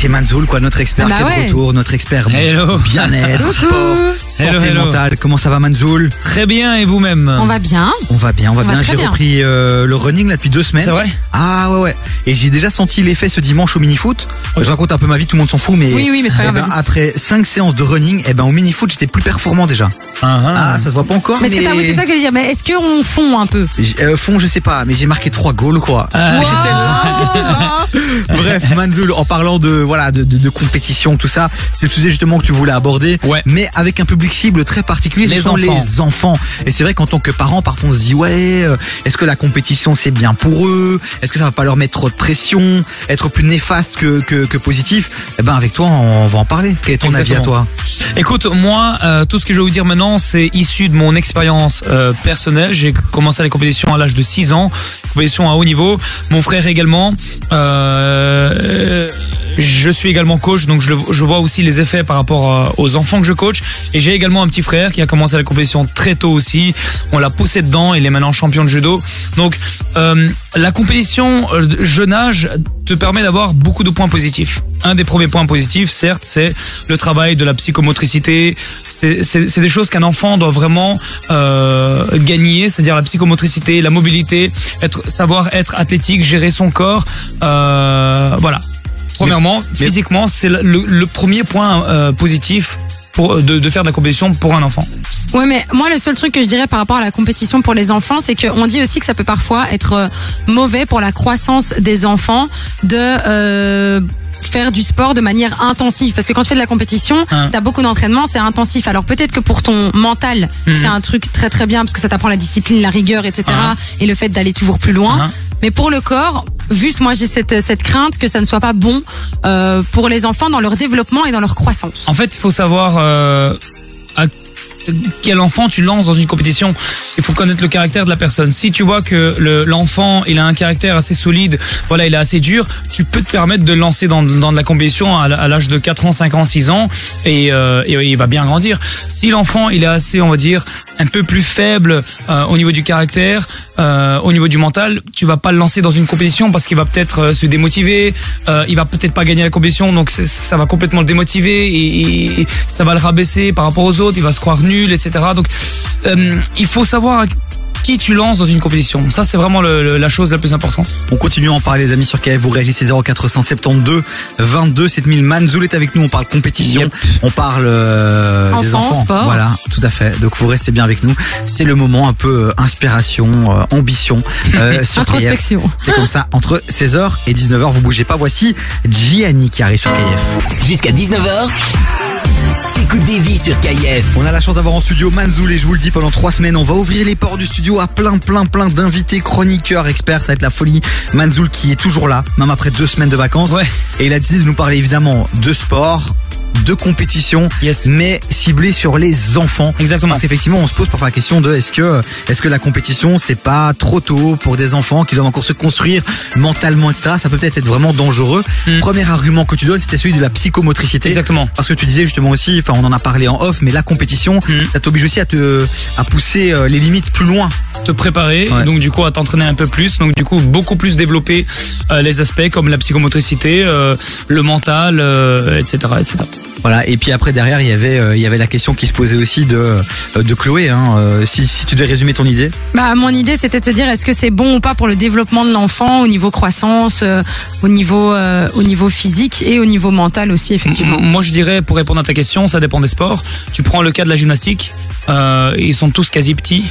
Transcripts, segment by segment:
c'est Manzoul, quoi, notre expert Bah qui est de retour, notre expert Hello. bien-être, sport, santé Hello, hello. mentale. Comment ça va, Manzoul Très bien, et vous-même? On va bien. On va bien, on va On bien. J'ai repris euh, le running là depuis deux semaines. C'est vrai? Ah ouais ouais. Et j'ai déjà senti l'effet ce dimanche au mini-foot. Ok. Je raconte un peu ma vie, tout le monde s'en fout, mais. Oui, oui, mais c'est pas eh grave, ben, après cinq séances de running, eh ben au mini-foot j'étais plus performant déjà. Ah, ça se voit pas encore. Mais est-ce que t'as, oui, c'est ça que je veux dire. Mais est-ce qu'on fond un peu? Euh, fond, je sais pas, mais j'ai marqué trois goals quoi. Ah, là. Bref, Manzoul, en parlant de voilà de, de, de compétition, tout ça, c'est le sujet justement que tu voulais aborder, Ouais. mais avec un public cible très particulier, ce Les sont enfants. les enfants. Et c'est vrai qu'en tant que parents, parfois on se dit ouais, euh, est-ce que la compétition c'est bien pour eux? Est-ce que ça va pas leur mettre trop de pression, être plus néfaste que que, que positif? Eh ben avec toi, on va en parler. Quel est ton avis à toi? Écoute, moi, euh, tout ce que je vais vous dire maintenant, c'est issu de mon expérience euh, personnelle. J'ai commencé les compétitions à l'âge de 6 ans, compétition à haut niveau. Mon frère également. Euh, je suis également coach, donc je, je vois aussi les effets par rapport euh, aux enfants que je coach. Et j'ai également un petit frère qui a commencé la compétition très tôt aussi. On l'a poussé dedans, il est maintenant champion de judo. Donc, euh, la compétition euh, jeune âge te permet d'avoir beaucoup de points positifs. Un des premiers points positifs, certes, c'est le travail de la psychomotricité. C'est des choses qu'un enfant doit vraiment euh, gagner, c'est-à-dire la psychomotricité, la mobilité, être, savoir être athlétique, gérer son corps. Euh, voilà. Premièrement, mais- physiquement, c'est le, premier point euh, positif pour, de, de faire de la compétition pour un enfant. Ouais, mais moi, le seul truc que je dirais par rapport à la compétition pour les enfants, c'est qu'on dit aussi que ça peut parfois être euh, mauvais pour la croissance des enfants de euh, faire du sport de manière intensive. Parce que quand tu fais de la compétition, Hein. t'as beaucoup d'entraînement, c'est intensif. Alors peut-être que pour ton mental, Mhm. c'est un truc très très bien parce que ça t'apprend la discipline, la rigueur, etc. Hein. Et le fait d'aller toujours plus loin. Hein. Mais pour le corps, juste moi j'ai cette, cette crainte que ça ne soit pas bon euh, pour les enfants dans leur développement et dans leur croissance. En fait, il faut savoir euh, à quel enfant tu lances dans une compétition. Il faut connaître le caractère de la personne. Si tu vois que le- l'enfant il a un caractère assez solide, voilà, il est assez dur, tu peux te permettre de le lancer dans, dans de la compétition à, à l'âge de 4 ans, 5 ans, 6 ans et, euh, et il va bien grandir. Si l'enfant il est assez, on va dire, un peu plus faible euh, au niveau du caractère, euh, au niveau du mental, tu vas pas le lancer dans une compétition parce qu'il va peut-être euh, se démotiver, euh, il va peut-être pas gagner la compétition, donc ça va complètement le démotiver et, et ça va le rabaisser par rapport aux autres, il va se croire nul, etc. Donc euh, il faut savoir qui tu lances dans une compétition. Ça c'est vraiment le- le- la chose la plus importante. On continue à en parler, les amis, sur KF. Vous réagissez 0472 22 7000. Manzoul est avec nous. On parle compétition. Yep. On parle euh, des Enfants, sport. Voilà, tout à fait. Donc vous restez bien avec nous. C'est le moment un peu euh, inspiration, euh, ambition euh, sur KF. Introspection. C'est comme ça, entre 16h et 19h, vous bougez pas. Voici Gianni qui arrive sur KF. Jusqu'à 19h, écoute des vies sur KIF. On a la chance d'avoir en studio Manzoul et je vous le dis pendant trois semaines, on va ouvrir les portes du studio à plein, plein, plein d'invités, chroniqueurs, experts. Ça va être la folie. Manzoul qui est toujours là, même après deux semaines de vacances. Ouais. Et il a décidé de nous parler évidemment de sport, de compétition, Yes. mais ciblé sur les enfants. Exactement. Parce qu'effectivement, on se pose parfois la question de est-ce que est-ce que la compétition c'est pas trop tôt pour des enfants qui doivent encore se construire mentalement, etc. Ça peut peut-être être vraiment dangereux. Mm. Premier argument que tu donnes, c'était celui de la psychomotricité. Exactement. Parce que tu disais justement aussi, enfin on en a parlé en off, mais la compétition, Mm. ça t'oblige aussi à te à pousser euh, les limites plus loin. te préparer, Ouais. donc du coup à t'entraîner un peu plus, donc du coup beaucoup plus développer euh, les aspects comme la psychomotricité, euh, le mental, euh, etc., etc. Voilà. Et puis après derrière, il y avait euh, il y avait la question qui se posait aussi de euh, de Chloé. Hein, euh, si si tu devais résumer ton idée. Bah, mon idée, c'était de se dire, est-ce que c'est bon ou pas pour le développement de l'enfant au niveau croissance, euh, au niveau, euh, au niveau physique et au niveau mental aussi, effectivement. M- Moi, je dirais, pour répondre à ta question, ça dépend des sports. Tu prends le cas de la gymnastique, euh, ils sont tous quasi petits.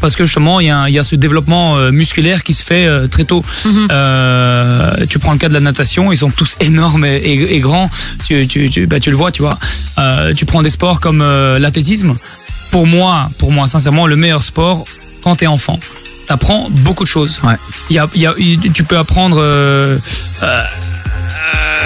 Parce que justement, il y a, un- il y a ce développement euh, musculaire qui se fait euh, très tôt. Mhm. Euh, tu prends le cas de la natation, ils sont tous énormes et, et- et grands. Tu, tu, tu, bah, tu le vois, tu vois. Tu prends des sports comme l'athlétisme. Pour moi, pour moi, sincèrement, le meilleur sport quand t'es enfant. T'apprends beaucoup de choses. Ouais. Il y a, il y a, il- tu peux apprendre.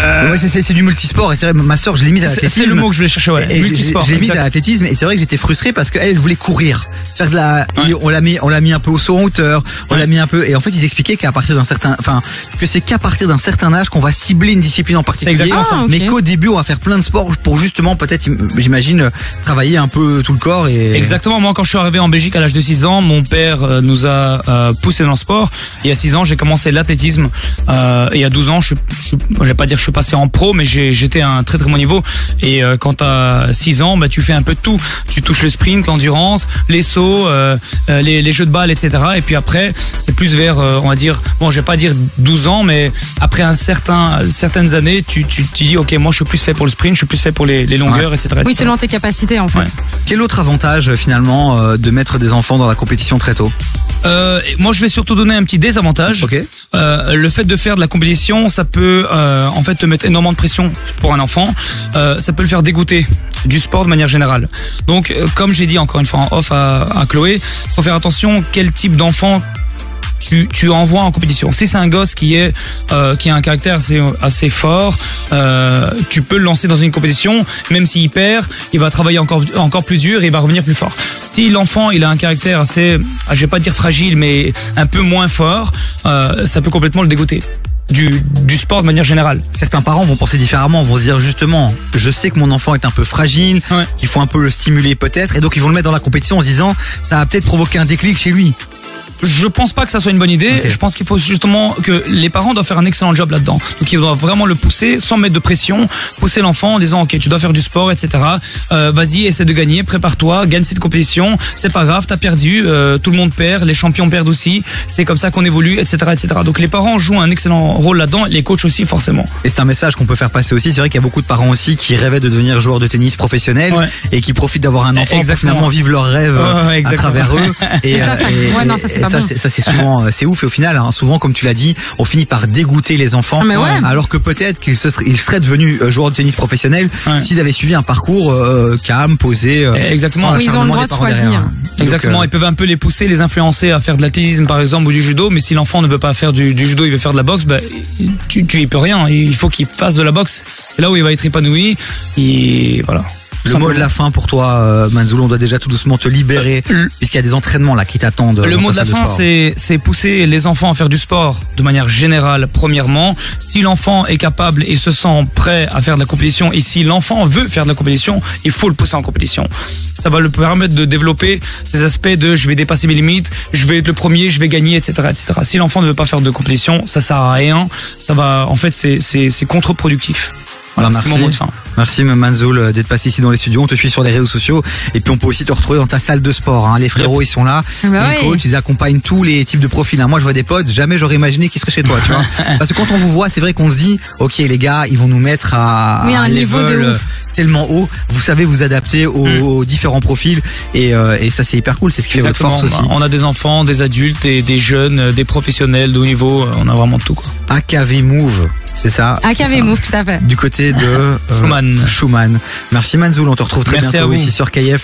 Euh, Ouais, c'est- c'est c'est du multisport et c'est vrai. Ma soeur, je l'ai mise à c'est l'athlétisme. c'est le mot que je voulais chercher. Ouais. Et Multisport, je l'ai mise à l'athlétisme et c'est vrai que j'étais frustré parce qu'elle elle voulait courir, faire de la. Ouais. et on l'a mis, on l'a mis un peu au saut en hauteur, on l'a mis un peu. Et en fait, ils expliquaient qu'à partir d'un certain, enfin, que c'est qu'à partir d'un certain âge qu'on va cibler une discipline en particulier. exactement ça. Ah, ok. Mais qu'au début, on va faire plein de sports pour justement peut-être, j'imagine, travailler un peu tout le corps et. Exactement. Moi, quand je suis arrivé en Belgique à l'âge de 6 ans, mon père euh, nous a euh, poussé dans le sport. Et à 6 ans, j'ai commencé l'athlétisme. Euh, et à 12 ans, je, je, je vais pas dire je suis passer en pro, mais j'ai- j'étais à un très très bon niveau. Et euh, quand t'as 6 ans, bah, tu fais un peu de tout. Tu touches le sprint, l'endurance, les sauts, euh, euh, les, les jeux de balles, etc. Et puis après, c'est plus vers, euh, on va dire, bon, je vais pas dire 12 ans, mais après un certain, certaines années, tu, tu, tu dis, ok, moi je suis plus fait pour le sprint, je suis plus fait pour les, les longueurs, etc., Oui, selon tes capacités en fait. Ouais. Quel autre avantage finalement euh, de mettre des enfants dans la compétition très tôt? Euh, moi, je vais surtout donner un petit désavantage. Ok. Euh, le fait de faire de la compétition, ça peut euh, en fait te mettre énormément de pression pour un enfant. Euh, ça peut le faire dégoûter du sport de manière générale. Donc, euh, comme j'ai dit encore une fois en off à, à Chloé, faut faire attention quel type d'enfant tu, tu envoies en compétition. Si c'est un gosse qui est euh, qui a un caractère assez, assez fort, euh, tu peux le lancer dans une compétition, même s'il perd, il va travailler encore encore plus dur et il va revenir plus fort. Si l'enfant il a un caractère assez, ah, je vais pas dire fragile, mais un peu moins fort, euh, ça peut complètement le dégoûter du, du sport de manière générale. Certains parents vont penser différemment, vont se dire justement, je sais que mon enfant est un peu fragile, Ouais. qu'il faut un peu le stimuler peut-être, et donc ils vont le mettre dans la compétition en se disant, ça va peut-être provoquer un déclic chez lui. Je pense pas que ça soit une bonne idée. Je pense qu'il faut justement que les parents doivent faire un excellent job là-dedans. Donc ils doivent vraiment le pousser sans mettre de pression, pousser l'enfant en disant ok tu dois faire du sport, etc. Euh, Vas-y, essaie de gagner, prépare-toi, gagne cette compétition. C'est pas grave, t'as perdu, euh, tout le monde perd, les champions perdent aussi. C'est comme ça qu'on évolue, etc., etc. Donc les parents jouent un excellent rôle là-dedans, les coachs aussi forcément. Et c'est un message qu'on peut faire passer aussi. C'est vrai qu'il y a beaucoup de parents aussi qui rêvaient de devenir joueurs de tennis professionnels Ouais. et qui profitent d'avoir un enfant Exactement. pour finalement vivre leur rêve Ouais, ouais, euh, à travers eux. Et ça, ça- ouais, non, ça, c'est et pas ça, c'est- ça, c'est souvent, euh, c'est ouf. Et au final, hein, souvent, comme tu l'as dit, on finit par dégoûter les enfants. Ah, mais ouais. Alors que peut-être qu'ils se seraient, ils seraient devenus euh, joueurs de tennis professionnels Ouais. s'ils avaient suivi un parcours euh, calme, posé. euh, Exactement. sans Oui, ils ont le droit de choisir. derrière. Donc, Exactement, euh, ils peuvent un peu les pousser, les influencer à faire de l'athlétisme par exemple ou du judo, mais si l'enfant ne veut pas faire du, du judo, il veut faire de la boxe, ben, tu, tu y peux rien. Il faut qu'il fasse de la boxe. C'est là où il va être épanoui. Et voilà. Le Simplement. mot de la fin pour toi, euh, Manzoul, on doit déjà tout doucement te libérer, Euh, puisqu'il y a des entraînements là qui t'attendent. Le dans mot de la fin, c'est pousser les enfants à faire du sport de manière générale, premièrement. Si l'enfant est capable et se sent prêt à faire de la compétition, et si l'enfant veut faire de la compétition, il faut le pousser en compétition. Ça va le permettre de développer ces aspects de je vais dépasser mes limites, je vais être le premier, je vais gagner, etc., etc. Si l'enfant ne veut pas faire de compétition, ça sert à rien. Ça va, en fait, c'est contre-productif. Voilà, Bah, c'est mon mot de fin. Merci Manzoul euh, d'être passé ici dans les studios. On te suit sur les réseaux sociaux et puis on peut aussi te retrouver dans ta salle de sport. Hein. Les frérots ils sont là, Bah les oui. coachs ils accompagnent tous les types de profils. hein. Moi je vois des potes, jamais j'aurais imaginé qu'ils seraient chez toi. Tu vois Parce que quand on vous voit, c'est vrai qu'on se dit, ok les gars, ils vont nous mettre à Oui, un niveau de ouf. euh, tellement haut. Vous savez vous adapter aux, Mm. aux différents profils et, euh, et ça c'est hyper cool. C'est ce qui fait votre Exactement. force aussi. On a des enfants, des adultes, et des jeunes, des professionnels de haut niveau. On a vraiment tout. Quoi. AKV Move, c'est ça. AKV ça. Move, tout à fait. Du côté de euh, Schumann. Schumann. Merci Manzoul, on te retrouve très Merci bientôt à ici sur KF.